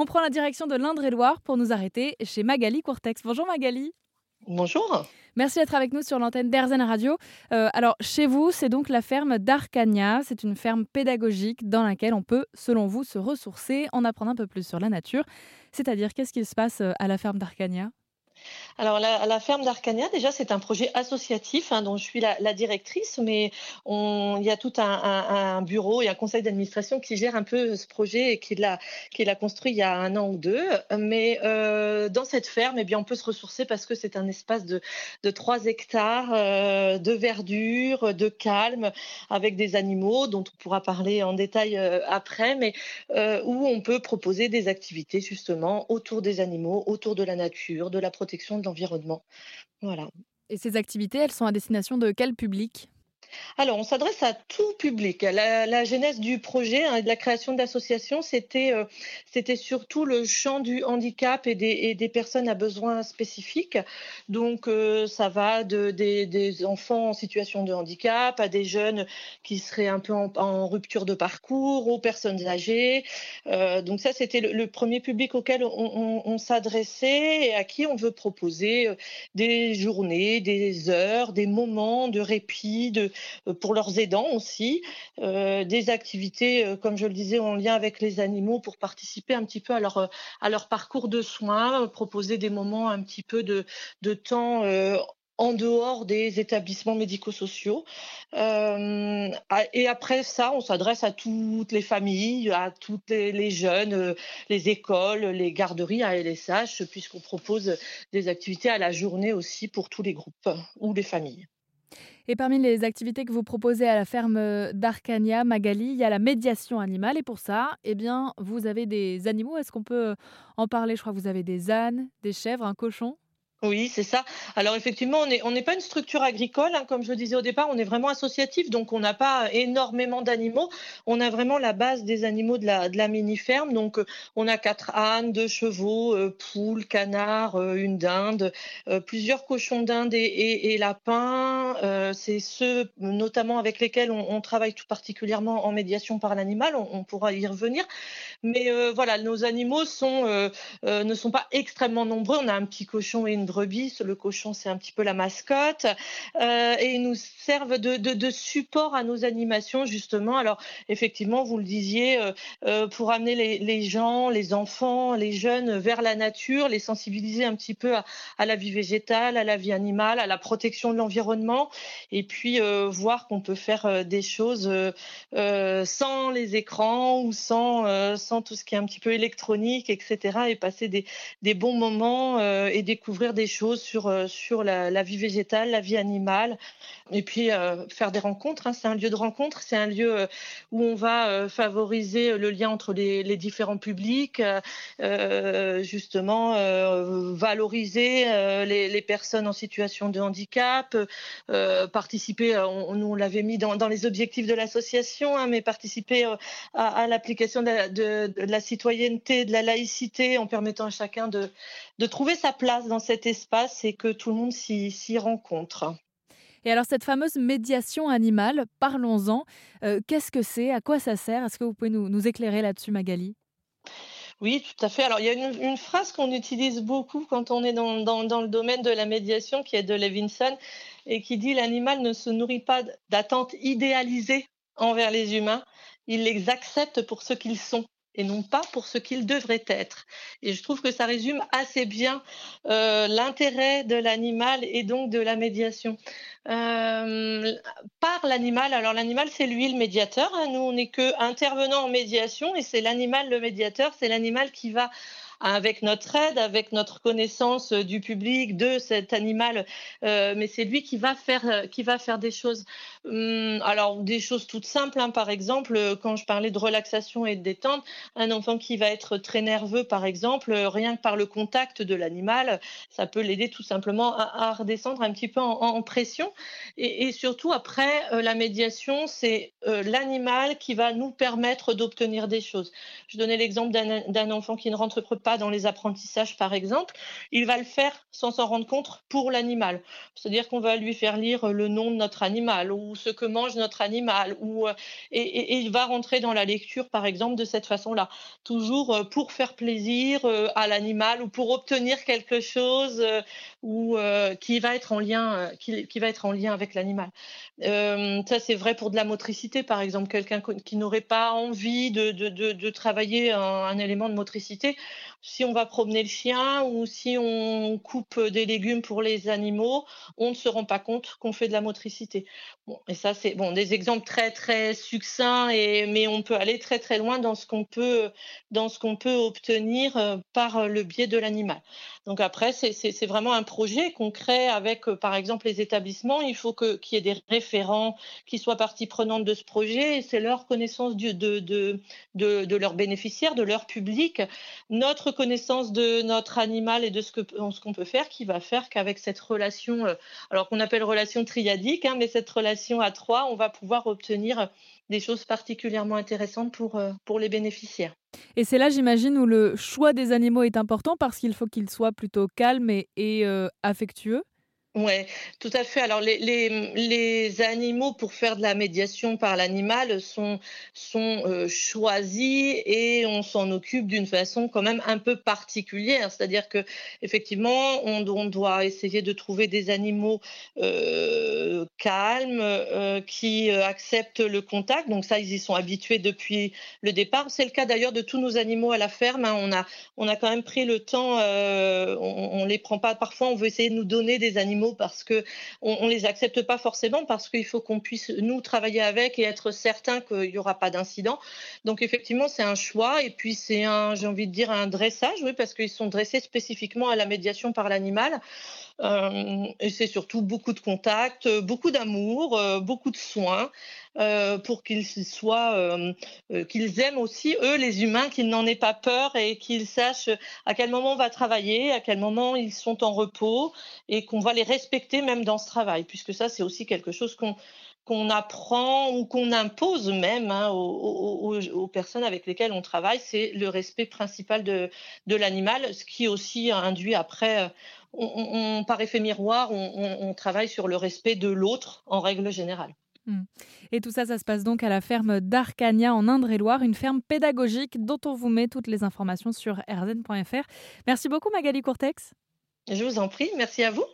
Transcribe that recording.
On prend la direction de l'Indre-et-Loire pour nous arrêter chez Magali Courtex. Bonjour Magali. Bonjour. Merci d'être avec nous sur l'antenne d'Airzen Radio. Euh, alors, chez vous, c'est donc la ferme d'Arcania. C'est une ferme pédagogique dans laquelle on peut, selon vous, se ressourcer, en apprendre un peu plus sur la nature. C'est-à-dire, qu'est-ce qui se passe euh, à la ferme d'Arcania? Alors la, ferme d'Arcania, déjà c'est un projet associatif hein, dont je suis la, directrice, mais il y a tout un, un, un bureau et un conseil d'administration qui gère un peu ce projet et qui l'a construit il y a un an ou deux. Mais euh, dans cette ferme, eh bien on peut se ressourcer parce que c'est un espace de de 3 hectares euh, de verdure, de calme, avec des animaux dont on pourra parler en détail euh, après, mais où on peut proposer des activités justement autour des animaux, autour de la nature, de la protection de l'environnement. Et ces activités, elles sont à destination de quel public? Alors, on s'adresse à tout public. La, genèse du projet hein, de la création de l'association, c'était euh, c'était surtout le champ du handicap et des, personnes à besoins spécifiques. Donc, euh, ça va de, des, enfants en situation de handicap à des jeunes qui seraient un peu en, rupture de parcours, aux personnes âgées. Euh, donc, ça, c'était le, premier public auquel on, on, s'adressait et à qui on veut proposer des journées, des heures, des moments de répit, de, pour leurs aidants aussi, euh, des activités, euh, comme je le disais, en lien avec les animaux pour participer un petit peu à leur, parcours de soins, proposer des moments un petit peu de, temps en dehors des établissements médico-sociaux. Euh, et après ça, on s'adresse à toutes les familles, à toutes les, les, jeunes, les écoles, les garderies, à LSH, puisqu'on propose des activités à la journée aussi pour tous les groupes ou les familles. Et parmi les activités que vous proposez à la ferme d'Arcania, Magali, il y a la médiation animale. Et pour ça, eh bien, vous avez des animaux. Est-ce qu'on peut en parler? Je crois que vous avez des ânes, des chèvres, un cochon. Oui, c'est ça. Alors effectivement, on n'est pas une structure agricole, hein, comme je le disais au départ, on est vraiment associatif, donc on n'a pas énormément d'animaux. On a vraiment la base des animaux de la, mini-ferme. Donc on a quatre ânes, deux chevaux, euh, poules, canards, euh, une dinde, euh, plusieurs cochons d'Inde et, lapins. Euh, c'est ceux notamment avec lesquels on, travaille tout particulièrement en médiation par l'animal. On, pourra y revenir. Mais euh, voilà, nos animaux euh, ne sont pas extrêmement nombreux. On a un petit cochon et une brebis. Le cochon, c'est un petit peu la mascotte. Euh, et ils nous servent de, de, support à nos animations, justement. Alors, effectivement, vous le disiez, euh, euh, pour amener les, gens, les enfants, les jeunes vers la nature, les sensibiliser un petit peu à, la vie végétale, à la vie animale, à la protection de l'environnement. Et puis, voir qu'on peut faire des choses sans les écrans ou sans, sans tout ce qui est un petit peu électronique, etc. Et passer des, des bons moments et découvrir des choses sur, euh, sur la, vie végétale, la vie animale, et puis euh, faire des rencontres. Hein. C'est un lieu de rencontre, c'est un lieu euh, où on va favoriser le lien entre les, différents publics, justement valoriser les, personnes en situation de handicap, participer, on, nous on l'avait mis dans, les objectifs de l'association, hein, mais participer à, l'application de, la citoyenneté, de la laïcité, en permettant à chacun de, de trouver sa place dans cet espace et que tout le monde s'y rencontre. Et alors cette fameuse médiation animale, parlons-en. Euh, Qu'est-ce que c'est? À quoi ça sert? Est-ce que vous pouvez nous, nous éclairer là-dessus, Magali? Oui, tout à fait. Alors, il y a une, une phrase qu'on utilise beaucoup quand on est dans, dans, dans, le domaine de la médiation, qui est de Levinson, et qui dit l'animal ne se nourrit pas d'attentes idéalisées envers les humains, il les accepte pour ce qu'ils sont et non pas pour ce qu'il devrait être. Et je trouve que ça résume assez bien euh, l'intérêt de l'animal et donc de la médiation. Euh, par l'animal, alors l'animal c'est lui le médiateur, hein. nous on n'est que intervenant en médiation et c'est l'animal le médiateur, c'est l'animal qui va avec notre aide, avec notre connaissance du public, de cet animal, euh, mais c'est lui qui va faire, qui va faire des choses. Hum, alors des choses toutes simples, hein, par exemple, quand je parlais de relaxation et de détente, un enfant qui va être très nerveux, par exemple, rien que par le contact de l'animal, ça peut l'aider tout simplement à, redescendre un petit peu en, pression. Et, surtout après, euh, la médiation, c'est euh, l'animal qui va nous permettre d'obtenir des choses. Je donnais l'exemple d'un enfant qui ne rentre pas dans les apprentissages, par exemple, il va le faire sans s'en rendre compte pour l'animal. C'est-à-dire qu'on va lui faire lire le nom de notre animal ou ce que mange notre animal, ou, euh, et, il va rentrer dans la lecture, par exemple, de cette façon-là, toujours euh, pour faire plaisir euh, à l'animal ou pour obtenir quelque chose ou qui va être en lien, qui, va être en lien avec l'animal. ça, c'est vrai pour de la motricité, par exemple, quelqu'un qui n'aurait pas envie de, travailler un, élément de motricité. Si on va promener le chien ou si on coupe des légumes pour les animaux, on ne se rend pas compte qu'on fait de la motricité. Bon, et ça, c'est bon, des exemples très très succincts, et, mais on peut aller très très loin dans ce qu'on peut, dans ce qu'on peut obtenir euh, par le biais de l'animal. Donc après, c'est vraiment un projet qu'on crée avec, euh, par exemple, les établissements. Il faut qu'il y ait des référents qui soient partie prenante de ce projet. C'est leur connaissance de, de, de, de, leurs bénéficiaires, de leur public, notre connaissance de notre animal et de ce qu'on peut faire qui va faire qu'avec cette relation, euh, alors qu'on appelle relation triadique, hein, mais cette relation à trois, on va pouvoir obtenir des choses particulièrement intéressantes pour, euh, pour les bénéficiaires. Et c'est là, j'imagine, où le choix des animaux est important parce qu'il faut qu'ils soient plutôt calmes et, euh, affectueux. Oui, tout à fait. Alors, les, les, animaux, pour faire de la médiation par l'animal, sont, sont euh, choisis et on s'en occupe d'une façon quand même un peu particulière. C'est-à-dire que effectivement, on, on, doit essayer de trouver des animaux euh, calmes, euh, qui acceptent le contact. Donc ça, ils y sont habitués depuis le départ. C'est le cas d'ailleurs de tous nos animaux à la ferme. Hein. On, a, on a quand même pris le temps, on ne les prend pas. Parfois, on veut essayer de nous donner des animaux parce que on, les accepte pas forcément parce qu'il faut qu'on puisse nous travailler avec et être certain qu'il n'y aura pas d'incident. Donc effectivement, c'est un choix et puis c'est un, j'ai envie de dire un dressage, oui, parce qu'ils sont dressés spécifiquement à la médiation par l'animal. Euh, et c'est surtout beaucoup de contacts, beaucoup d'amour, euh, beaucoup de soins euh, pour qu'ils soient, qu'ils aiment aussi eux les humains, qu'ils n'en aient pas peur et qu'ils sachent à quel moment on va travailler, à quel moment ils sont en repos et qu'on va les respecter même dans ce travail, puisque ça c'est aussi quelque chose qu'on qu'on apprend ou qu'on impose même hein, aux, personnes avec lesquelles on travaille, c'est le respect principal de l'animal, ce qui aussi induit après on, par effet miroir, on, travaille sur le respect de l'autre en règle générale. Hmm. Et tout ça, ça se passe donc à la ferme d'Arcania en Indre-et-Loire, une ferme pédagogique dont on vous met toutes les informations sur rzn.fr. Merci beaucoup Magali Courtex. Je vous en prie, merci à vous.